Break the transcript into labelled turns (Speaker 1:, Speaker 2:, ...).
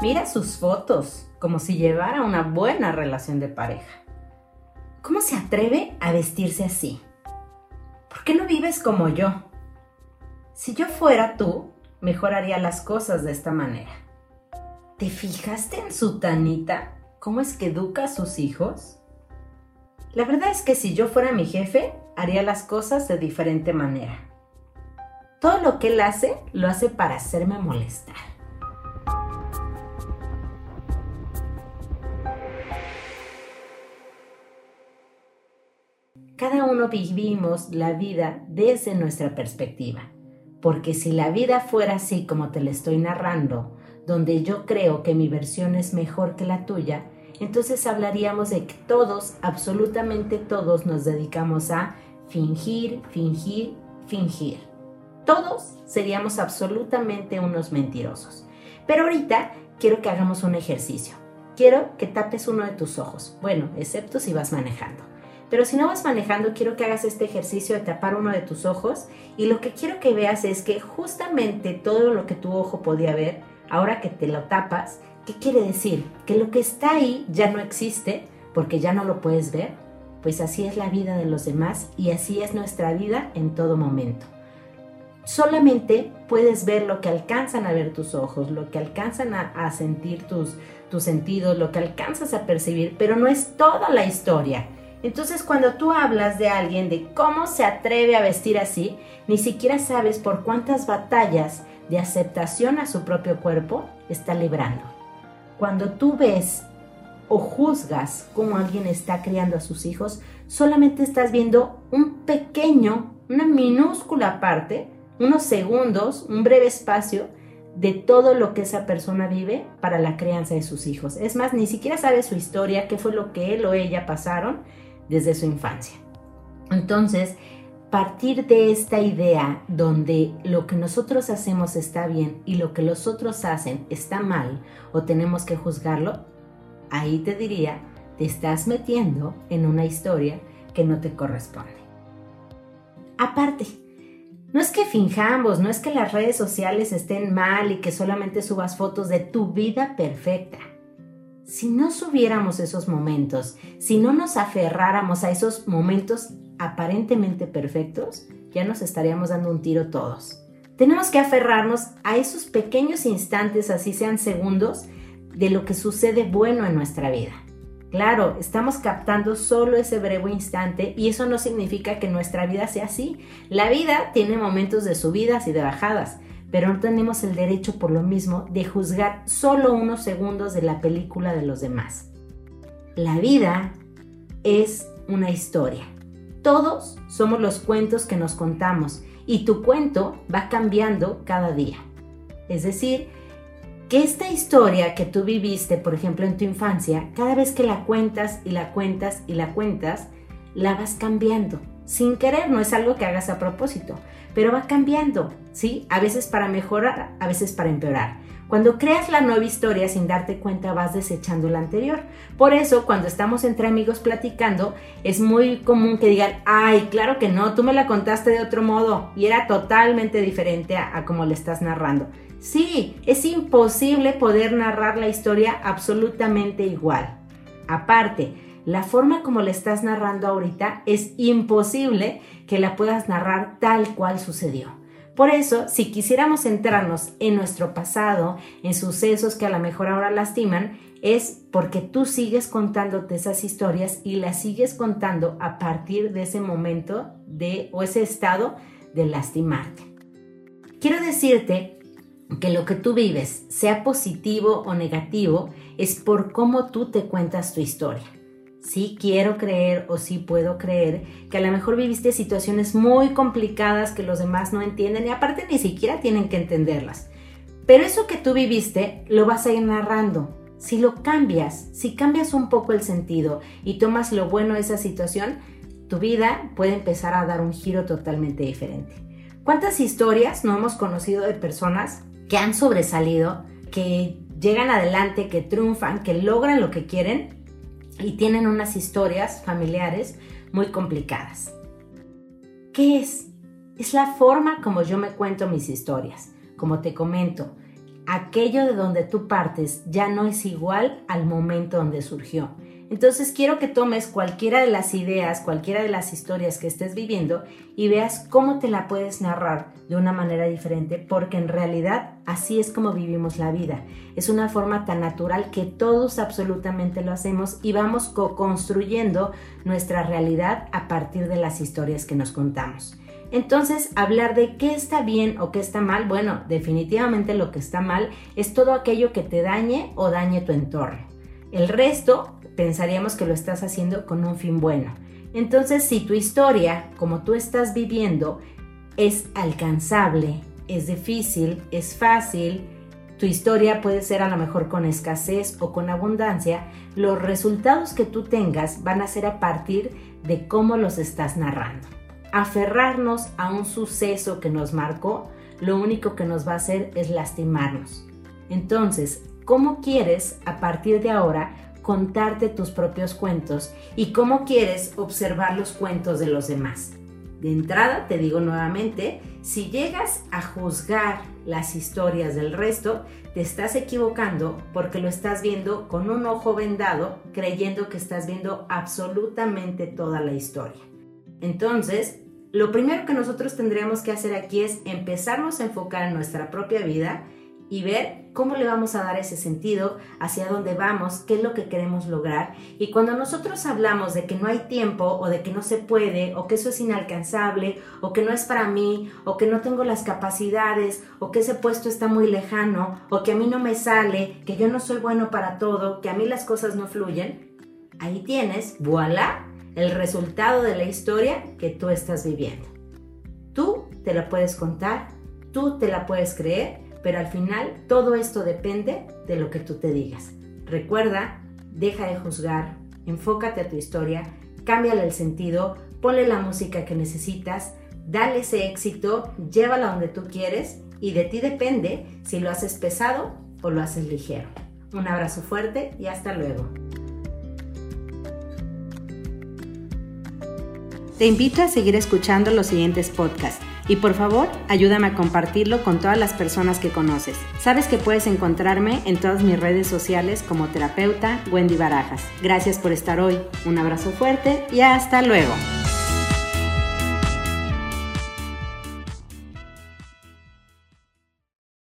Speaker 1: Mira sus fotos, como si llevara una buena relación de pareja. ¿Cómo se atreve a vestirse así? ¿Por qué no vives como yo? Si yo fuera tú, mejoraría las cosas de esta manera. ¿Te fijaste en su tanita? ¿Cómo es que educa a sus hijos? La verdad es que si yo fuera mi jefe, haría las cosas de diferente manera. Todo lo que él hace, lo hace para hacerme molestar. Cada uno vivimos la vida desde nuestra perspectiva, porque si la vida fuera así como te la estoy narrando, donde yo creo que mi versión es mejor que la tuya, entonces hablaríamos de que todos, absolutamente todos, nos dedicamos a fingir, fingir, fingir. Todos seríamos absolutamente unos mentirosos. Pero ahorita quiero que hagamos un ejercicio. Quiero que tapes uno de tus ojos. Bueno, excepto si vas manejando. Pero si no vas manejando, quiero que hagas este ejercicio de tapar uno de tus ojos y lo que quiero que veas es que justamente todo lo que tu ojo podía ver, ahora que te lo tapas, ¿Qué quiere decir? Que lo que está ahí ya no existe porque ya no lo puedes ver. Pues así es la vida de los demás y así es nuestra vida en todo momento. Solamente puedes ver lo que alcanzan a ver tus ojos, lo que alcanzan a, sentir tus, tus sentidos, lo que alcanzas a percibir, pero no es toda la historia. Entonces cuando tú hablas de alguien, de cómo se atreve a vestir así, ni siquiera sabes por cuántas batallas de aceptación a su propio cuerpo está librando. Cuando tú ves o juzgas cómo alguien está criando a sus hijos, solamente estás viendo un pequeño, una minúscula parte, unos segundos, un breve espacio de todo lo que esa persona vive para la crianza de sus hijos. Es más, ni siquiera sabe su historia, qué fue lo que él o ella pasaron desde su infancia. Entonces, partir de esta idea donde lo que nosotros hacemos está bien y lo que los otros hacen está mal o tenemos que juzgarlo, ahí te diría, te estás metiendo en una historia que no te corresponde. Aparte, no es que finjamos, no es que las redes sociales estén mal y que solamente subas fotos de tu vida perfecta. Si no subiéramos esos momentos, si no nos aferráramos a esos momentos aparentemente perfectos, ya nos estaríamos dando un tiro todos. Tenemos que aferrarnos a esos pequeños instantes, así sean segundos, de lo que sucede bueno en nuestra vida. Claro, estamos captando solo ese breve instante y eso no significa que nuestra vida sea así. La vida tiene momentos de subidas y de bajadas, pero no tenemos el derecho por lo mismo de juzgar solo unos segundos de la película de los demás. La vida es una historia todos somos los cuentos que nos contamos y tu cuento va cambiando cada día. Es decir, que esta historia que tú viviste, por ejemplo, en tu infancia, cada vez que la cuentas y la cuentas y la cuentas, la vas cambiando. Sin querer, no es algo que hagas a propósito, pero va cambiando, ¿sí? A veces para mejorar, a veces para empeorar. Cuando creas la nueva historia sin darte cuenta vas desechando la anterior. Por eso cuando estamos entre amigos platicando es muy común que digan, ay, claro que no, tú me la contaste de otro modo y era totalmente diferente a, como le estás narrando. Sí, es imposible poder narrar la historia absolutamente igual. Aparte, la forma como le estás narrando ahorita es imposible que la puedas narrar tal cual sucedió. Por eso, si quisiéramos centrarnos en nuestro pasado, en sucesos que a lo mejor ahora lastiman, es porque tú sigues contándote esas historias y las sigues contando a partir de ese momento de o ese estado de lastimarte. Quiero decirte que lo que tú vives, sea positivo o negativo, es por cómo tú te cuentas tu historia sí quiero creer o sí puedo creer que a lo mejor viviste situaciones muy complicadas que los demás no entienden y aparte ni siquiera tienen que entenderlas. Pero eso que tú viviste lo vas a ir narrando. Si lo cambias, si cambias un poco el sentido y tomas lo bueno de esa situación, tu vida puede empezar a dar un giro totalmente diferente. ¿Cuántas historias no hemos conocido de personas que han sobresalido, que llegan adelante, que triunfan, que logran lo que quieren y tienen unas historias familiares muy complicadas. ¿Qué es? Es la forma como yo me cuento mis historias. Como te comento, aquello de donde tú partes ya no es igual al momento donde surgió. Entonces quiero que tomes cualquiera de las ideas, cualquiera de las historias que estés viviendo y veas cómo te la puedes narrar de una manera diferente, porque en realidad así es como vivimos la vida. Es una forma tan natural que todos absolutamente lo hacemos y vamos co-construyendo nuestra realidad a partir de las historias que nos contamos. Entonces, hablar de qué está bien o qué está mal, bueno, definitivamente lo que está mal es todo aquello que te dañe o dañe tu entorno. El resto pensaríamos que lo estás haciendo con un fin bueno. Entonces, si tu historia, como tú estás viviendo, es alcanzable, es difícil, es fácil, tu historia puede ser a lo mejor con escasez o con abundancia, los resultados que tú tengas van a ser a partir de cómo los estás narrando. Aferrarnos a un suceso que nos marcó, lo único que nos va a hacer es lastimarnos. Entonces, ¿cómo quieres a partir de ahora contarte tus propios cuentos y cómo quieres observar los cuentos de los demás. De entrada, te digo nuevamente, si llegas a juzgar las historias del resto, te estás equivocando porque lo estás viendo con un ojo vendado, creyendo que estás viendo absolutamente toda la historia. Entonces, lo primero que nosotros tendríamos que hacer aquí es empezarnos a enfocar en nuestra propia vida y ver cómo le vamos a dar ese sentido, hacia dónde vamos, qué es lo que queremos lograr. Y cuando nosotros hablamos de que no hay tiempo o de que no se puede o que eso es inalcanzable o que no es para mí o que no tengo las capacidades o que ese puesto está muy lejano o que a mí no me sale, que yo no soy bueno para todo, que a mí las cosas no fluyen, ahí tienes, voilà, el resultado de la historia que tú estás viviendo. Tú te la puedes contar, tú te la puedes creer pero al final todo esto depende de lo que tú te digas. Recuerda, deja de juzgar, enfócate a tu historia, cámbiale el sentido, ponle la música que necesitas, dale ese éxito, llévala donde tú quieres y de ti depende si lo haces pesado o lo haces ligero. Un abrazo fuerte y hasta luego. Te invito a seguir escuchando los siguientes podcasts y por favor, ayúdame a compartirlo con todas las personas que conoces. Sabes que puedes encontrarme en todas mis redes sociales como terapeuta Wendy Barajas. Gracias por estar hoy. Un abrazo fuerte y hasta luego.